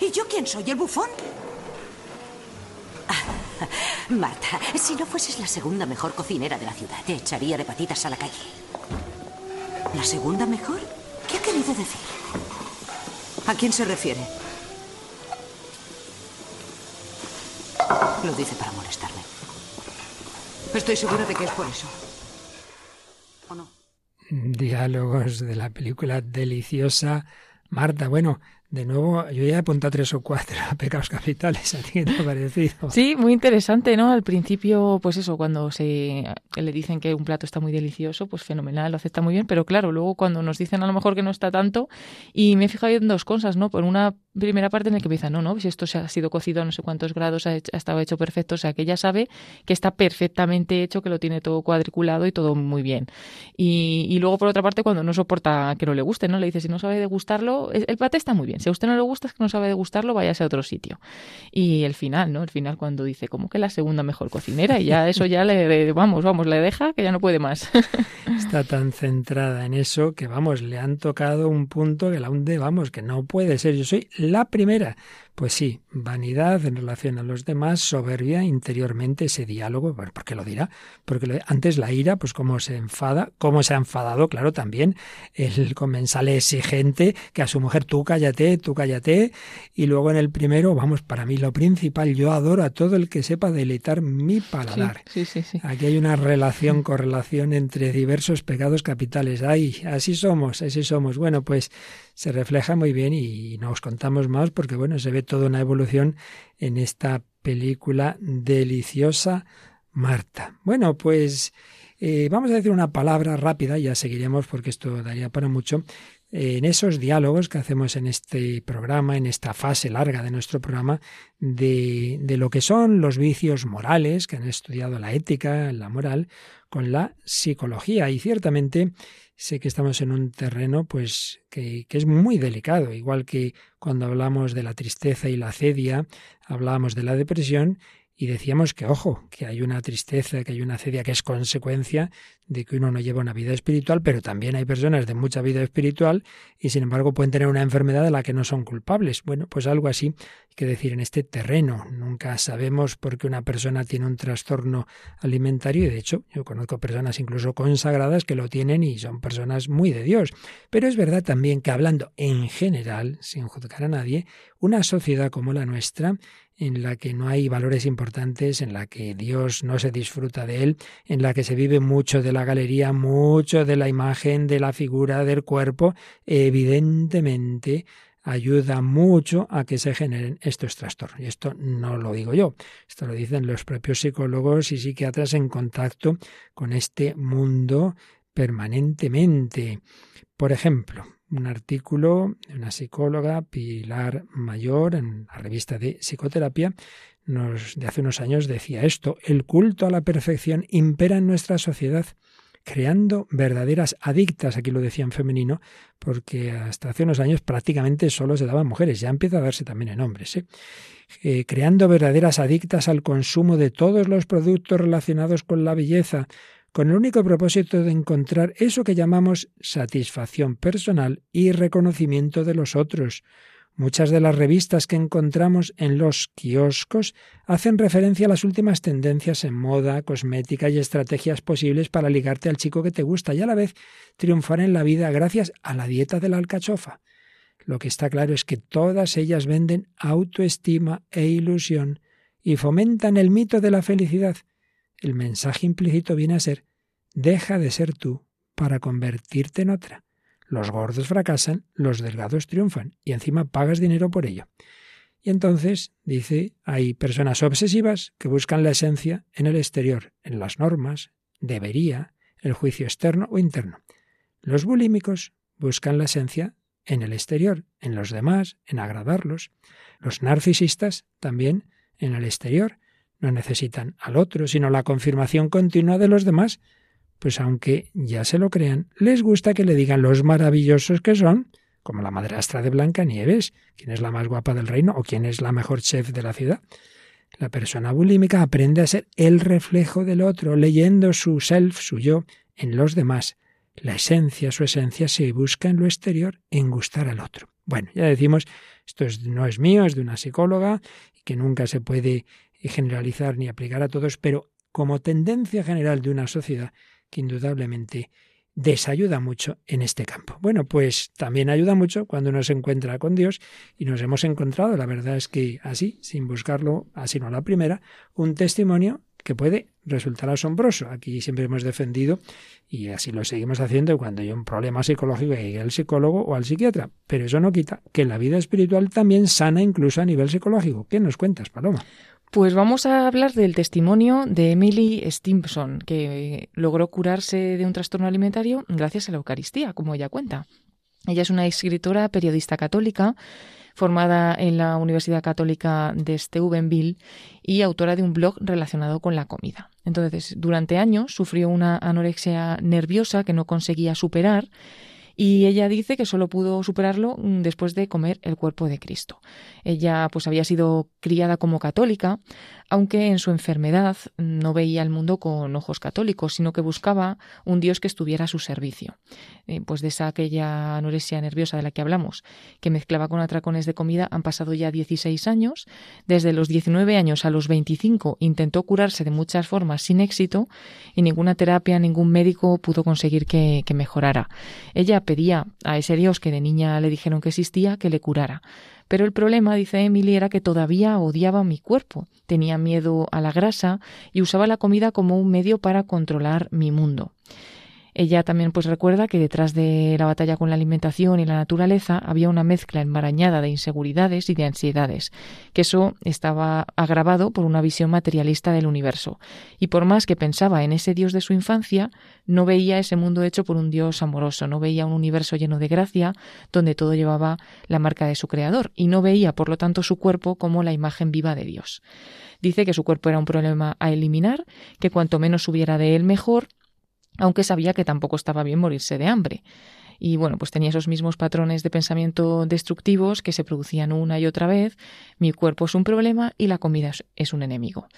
¿Y yo quién soy? ¿El bufón? Marta, si no fueses la segunda mejor cocinera de la ciudad, te echaría de patitas a la calle. ¿La segunda mejor? ¿Qué ha querido decir? ¿A quién se refiere? Lo dice para molestarme. Estoy segura de que es por eso. ¿O no? Diálogos de la película deliciosa. Marta, bueno, de nuevo, yo ya he apuntado tres o cuatro pecados capitales. ¿A ti qué te ha parecido? Sí, muy interesante, ¿no? Al principio, pues eso, cuando se le dicen que un plato está muy delicioso, pues fenomenal, lo acepta muy bien, pero claro, luego cuando nos dicen a lo mejor que no está tanto, y me he fijado en dos cosas, ¿no? Por una primera parte en la que piensa, no, no, si esto se ha sido cocido a no sé cuántos grados, ha, hecho- ha estado hecho perfecto, o sea, que ella sabe que está perfectamente hecho, que lo tiene todo cuadriculado y todo muy bien. Y, y luego, por otra parte, cuando no soporta que no le guste, ¿no? Le dice, si no sabe degustarlo, el paté está muy bien. Si a usted no le gusta, es que no sabe degustarlo, váyase a otro sitio. Y el final, ¿no? El final cuando dice, como que la segunda mejor cocinera, y ya eso ya le, le- vamos, vamos, le deja que ya no puede más. Está tan centrada en eso que, vamos, le han tocado un punto que la hunde, vamos, que no puede ser. Yo soy la primera. Pues sí, vanidad en relación a los demás, soberbia interiormente, ese diálogo, bueno, ¿por qué lo dirá? Porque lo- antes la ira, pues cómo se enfada, cómo se ha enfadado, claro, también el comensal exigente, que a su mujer tú cállate, tú cállate, y luego en el primero, vamos, para mí lo principal, yo adoro a todo el que sepa deleitar mi paladar. Sí, sí, sí. Aquí hay una relación, correlación entre diversos pecados capitales. Ay, así somos, así somos. Bueno, pues se refleja muy bien y no os contamos más porque, bueno, se ve toda una evolución en esta película deliciosa, Marta. Bueno, pues eh, vamos a decir una palabra rápida, ya seguiremos porque esto daría para mucho. Eh, en esos diálogos que hacemos en este programa, en esta fase larga de nuestro programa, de, de lo que son los vicios morales, que han estudiado la ética, la moral, con la psicología. Y ciertamente sé que estamos en un terreno pues que, que, es muy delicado, igual que cuando hablamos de la tristeza y la cedia, hablábamos de la depresión y decíamos que, ojo, que hay una tristeza, que hay una cedia que es consecuencia de que uno no lleva una vida espiritual, pero también hay personas de mucha vida espiritual y sin embargo pueden tener una enfermedad de la que no son culpables. Bueno, pues algo así hay que decir en este terreno. Nunca sabemos por qué una persona tiene un trastorno alimentario y de hecho yo conozco personas incluso consagradas que lo tienen y son personas muy de Dios. Pero es verdad también que hablando en general, sin juzgar a nadie, una sociedad como la nuestra en la que no hay valores importantes, en la que Dios no se disfruta de él, en la que se vive mucho de la galería, mucho de la imagen, de la figura, del cuerpo, evidentemente ayuda mucho a que se generen estos trastornos. Y esto no lo digo yo, esto lo dicen los propios psicólogos y psiquiatras en contacto con este mundo permanentemente. Por ejemplo, un artículo de una psicóloga, Pilar Mayor, en la revista de psicoterapia, nos, de hace unos años decía esto, el culto a la perfección impera en nuestra sociedad, creando verdaderas adictas, aquí lo decía en femenino, porque hasta hace unos años prácticamente solo se daban mujeres, ya empieza a darse también en hombres, ¿eh? Eh, creando verdaderas adictas al consumo de todos los productos relacionados con la belleza, con el único propósito de encontrar eso que llamamos satisfacción personal y reconocimiento de los otros, Muchas de las revistas que encontramos en los kioscos hacen referencia a las últimas tendencias en moda, cosmética y estrategias posibles para ligarte al chico que te gusta y a la vez triunfar en la vida gracias a la dieta de la alcachofa. Lo que está claro es que todas ellas venden autoestima e ilusión y fomentan el mito de la felicidad. El mensaje implícito viene a ser deja de ser tú para convertirte en otra. Los gordos fracasan, los delgados triunfan, y encima pagas dinero por ello. Y entonces, dice, hay personas obsesivas que buscan la esencia en el exterior, en las normas, debería, el juicio externo o interno. Los bulímicos buscan la esencia en el exterior, en los demás, en agradarlos. Los narcisistas también en el exterior. No necesitan al otro, sino la confirmación continua de los demás pues aunque ya se lo crean, les gusta que le digan los maravillosos que son, como la madrastra de Blanca Nieves, quién es la más guapa del reino o quién es la mejor chef de la ciudad. La persona bulímica aprende a ser el reflejo del otro, leyendo su self, su yo, en los demás. La esencia, su esencia, se busca en lo exterior, en gustar al otro. Bueno, ya decimos, esto no es mío, es de una psicóloga, y que nunca se puede generalizar ni aplicar a todos, pero como tendencia general de una sociedad, que indudablemente desayuda mucho en este campo. Bueno, pues también ayuda mucho cuando uno se encuentra con Dios y nos hemos encontrado, la verdad es que así, sin buscarlo, así no la primera, un testimonio que puede resultar asombroso. Aquí siempre hemos defendido, y así lo seguimos haciendo, cuando hay un problema psicológico, hay al psicólogo o al psiquiatra. Pero eso no quita que la vida espiritual también sana incluso a nivel psicológico. ¿Qué nos cuentas, Paloma? Pues vamos a hablar del testimonio de Emily Stimpson, que logró curarse de un trastorno alimentario gracias a la Eucaristía, como ella cuenta. Ella es una escritora, periodista católica, formada en la Universidad Católica de Steubenville y autora de un blog relacionado con la comida. Entonces, durante años sufrió una anorexia nerviosa que no conseguía superar y ella dice que solo pudo superarlo mm, después de comer el cuerpo de Cristo. Ella pues había sido criada como católica, aunque en su enfermedad no veía el mundo con ojos católicos, sino que buscaba un Dios que estuviera a su servicio. Eh, pues de esa aquella anorexia nerviosa de la que hablamos, que mezclaba con atracones de comida, han pasado ya 16 años. Desde los 19 años a los 25 intentó curarse de muchas formas sin éxito y ninguna terapia, ningún médico pudo conseguir que, que mejorara. Ella pedía a ese Dios que de niña le dijeron que existía que le curara. Pero el problema, dice Emily, era que todavía odiaba mi cuerpo, tenía miedo a la grasa y usaba la comida como un medio para controlar mi mundo. Ella también pues recuerda que detrás de la batalla con la alimentación y la naturaleza había una mezcla enmarañada de inseguridades y de ansiedades, que eso estaba agravado por una visión materialista del universo. Y por más que pensaba en ese Dios de su infancia, no veía ese mundo hecho por un Dios amoroso, no veía un universo lleno de gracia donde todo llevaba la marca de su creador y no veía por lo tanto su cuerpo como la imagen viva de Dios. Dice que su cuerpo era un problema a eliminar, que cuanto menos hubiera de él mejor, aunque sabía que tampoco estaba bien morirse de hambre. Y bueno, pues tenía esos mismos patrones de pensamiento destructivos que se producían una y otra vez. Mi cuerpo es un problema y la comida es un enemigo.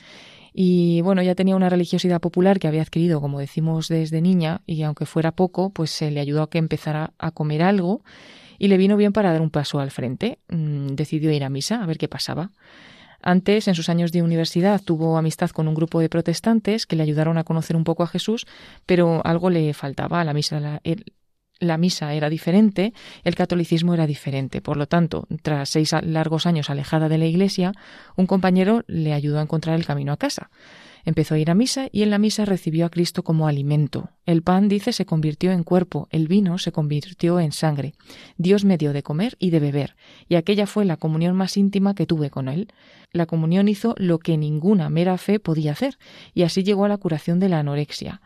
Y bueno, ya tenía una religiosidad popular que había adquirido, como decimos, desde niña, y aunque fuera poco, pues se le ayudó a que empezara a comer algo y le vino bien para dar un paso al frente. Mm, decidió ir a misa a ver qué pasaba. Antes, en sus años de universidad, tuvo amistad con un grupo de protestantes que le ayudaron a conocer un poco a Jesús, pero algo le faltaba. La misa, la, la misa era diferente, el catolicismo era diferente. Por lo tanto, tras seis largos años alejada de la iglesia, un compañero le ayudó a encontrar el camino a casa. Empezó a ir a misa y en la misa recibió a Cristo como alimento. El pan, dice, se convirtió en cuerpo, el vino se convirtió en sangre. Dios me dio de comer y de beber, y aquella fue la comunión más íntima que tuve con Él. La comunión hizo lo que ninguna mera fe podía hacer, y así llegó a la curación de la anorexia.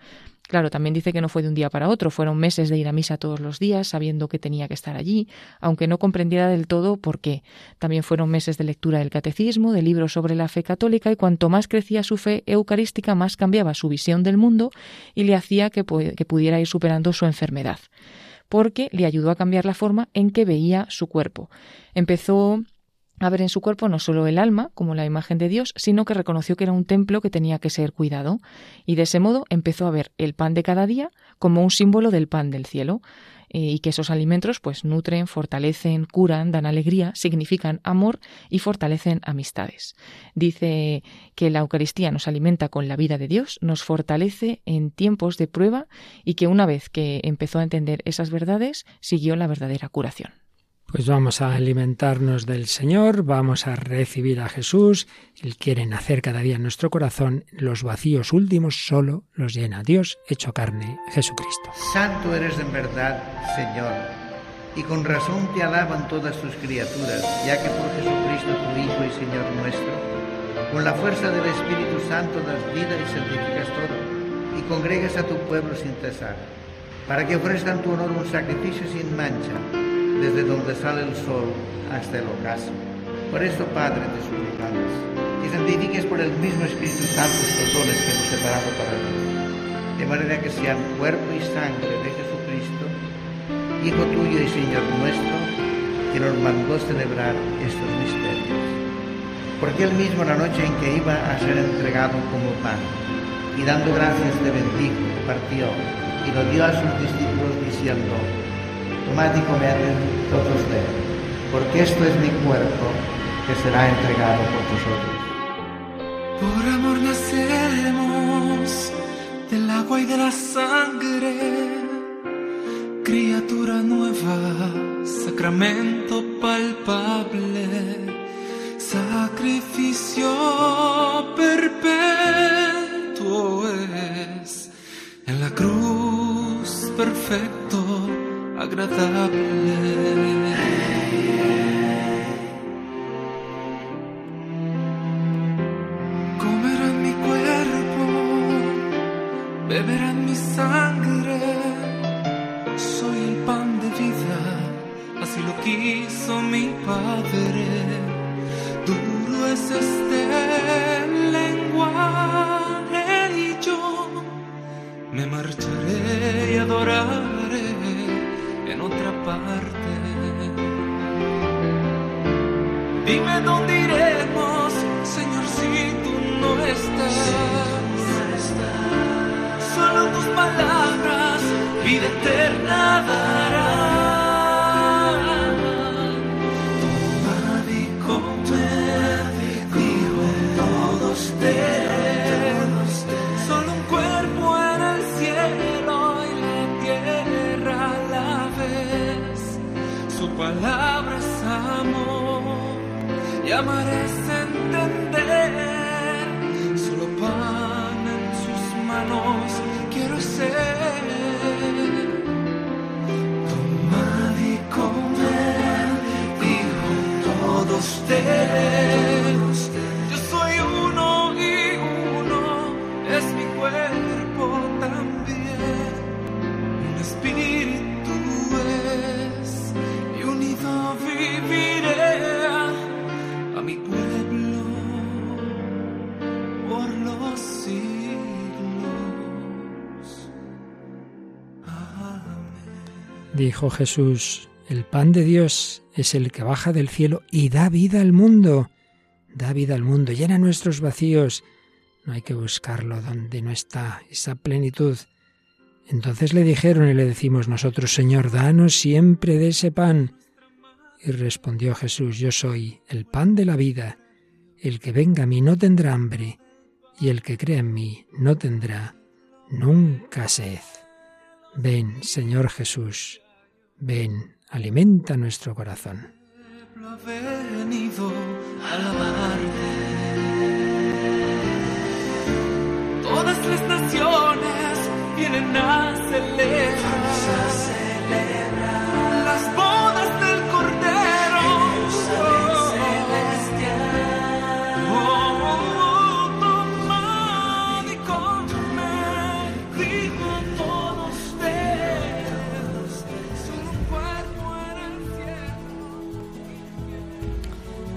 Claro, también dice que no fue de un día para otro, fueron meses de ir a misa todos los días, sabiendo que tenía que estar allí, aunque no comprendiera del todo por qué. También fueron meses de lectura del catecismo, de libros sobre la fe católica, y cuanto más crecía su fe eucarística, más cambiaba su visión del mundo y le hacía que, que pudiera ir superando su enfermedad porque le ayudó a cambiar la forma en que veía su cuerpo. Empezó a ver en su cuerpo no solo el alma, como la imagen de Dios, sino que reconoció que era un templo que tenía que ser cuidado, y de ese modo empezó a ver el pan de cada día como un símbolo del pan del cielo. y que esos alimentos pues nutren, fortalecen, curan, dan alegría, significan amor y fortalecen amistades. Dice que la Eucaristía nos alimenta con la vida de Dios, nos fortalece en tiempos de prueba y que una vez que empezó a entender esas verdades, siguió la verdadera curación. Pues vamos a alimentarnos del Señor, vamos a recibir a Jesús. Él quiere nacer cada día en nuestro corazón. Los vacíos últimos solo los llena Dios hecho carne, Jesucristo. Santo eres en verdad, Señor, y con razón te alaban todas tus criaturas, ya que por Jesucristo tu Hijo y Señor nuestro, con la fuerza del Espíritu Santo das vida y santificas todo, y congregas a tu pueblo sin cesar, para que ofrezcan tu honor un sacrificio sin mancha desde donde sale el sol hasta el ocaso. Por esto, Padre, te suplicamos, que santifiques por el mismo Espíritu Santo estos dones que hemos separado para ti, de manera que sean cuerpo y sangre de Jesucristo, Hijo tuyo y Señor nuestro, que nos mandó celebrar estos misterios. Porque él mismo la noche en que iba a ser entregado como pan, y dando gracias te bendijo, partió, y lo dio a sus discípulos diciendo, tomad y comed todos de porque esto es mi cuerpo que será entregado por vosotros. Por amor nacemos del agua y de la sangre, criatura nueva, sacramento palpable, sacrificio perpetuo es en la cruz perfecto agradable. Dijo Jesús, el pan de Dios es el que baja del cielo y da vida al mundo. Da vida al mundo, llena nuestros vacíos. No hay que buscarlo donde no está esa plenitud. Entonces le dijeron y le decimos nosotros, Señor, danos siempre de ese pan. Y respondió Jesús, yo soy el pan de la vida. El que venga a mí no tendrá hambre, y el que crea en mí no tendrá nunca sed. Ven, Señor Jesús, ven, alimenta nuestro corazón. venido a. Todas las naciones vienen a celebrar,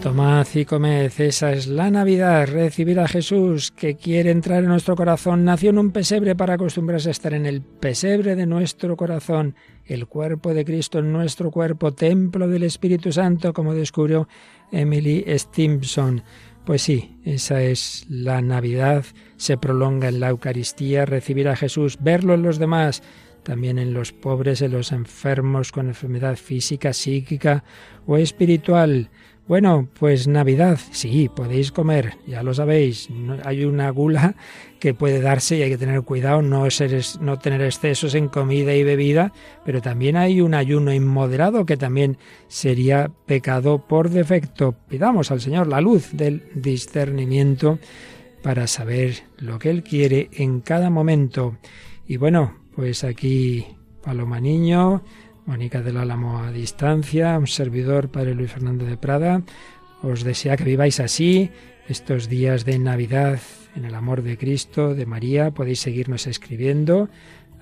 Tomad y comed, esa es la Navidad, recibir a Jesús que quiere entrar en nuestro corazón. Nació en un pesebre para acostumbrarse a estar en el pesebre de nuestro corazón, el cuerpo de Cristo en nuestro cuerpo, templo del Espíritu Santo, como descubrió Emily Stimson. Pues sí, esa es la Navidad, se prolonga en la Eucaristía, recibir a Jesús, verlo en los demás, también en los pobres, en los enfermos con enfermedad física, psíquica o espiritual. Bueno, pues Navidad, sí, podéis comer, ya lo sabéis. hay una gula que puede darse y hay que tener cuidado, no, ser, no tener excesos en comida y bebida, pero también hay un ayuno inmoderado que también sería pecado por defecto. Pidamos al Señor la luz del discernimiento para saber lo que Él quiere en cada momento. Y bueno, pues aquí Paloma Niño, Mónica del Álamo a distancia, un servidor, Padre Luis Fernando de Prada, os desea que viváis así estos días de Navidad en el amor de Cristo, de María. Podéis seguirnos escribiendo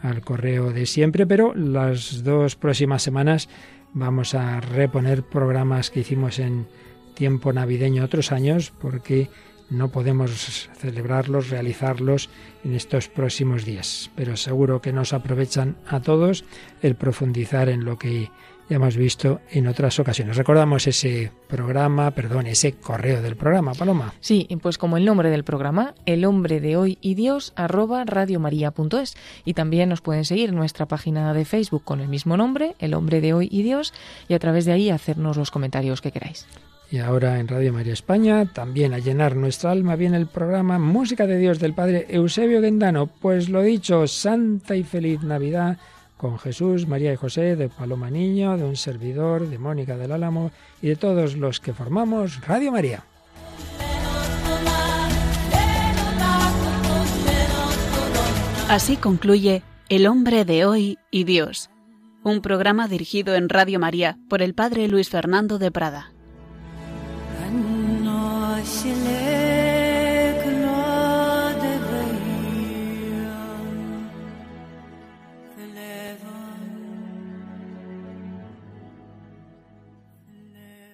al correo de siempre, pero las dos próximas semanas vamos a reponer programas que hicimos en tiempo navideño otros años, porque no podemos celebrarlos, realizarlos en estos próximos días, pero seguro que nos aprovechan a todos el profundizar en lo que ya hemos visto en otras ocasiones. Recordamos ese programa, perdón, ese correo del programa, Paloma. Sí, pues como el nombre del programa, el hombre de hoy y Dios arroba radiomaria.es y también nos pueden seguir en nuestra página de Facebook con el mismo nombre, el hombre de hoy y Dios, y a través de ahí hacernos los comentarios que queráis. Y ahora en Radio María España, también a llenar nuestra alma, viene el programa Música de Dios del Padre Eusebio Gendano. Pues lo dicho, Santa y Feliz Navidad con Jesús, María y José, de Paloma Niño, de un servidor, de Mónica del Álamo y de todos los que formamos Radio María. Así concluye El hombre de hoy y Dios, un programa dirigido en Radio María por el Padre Luis Fernando de Prada. başlı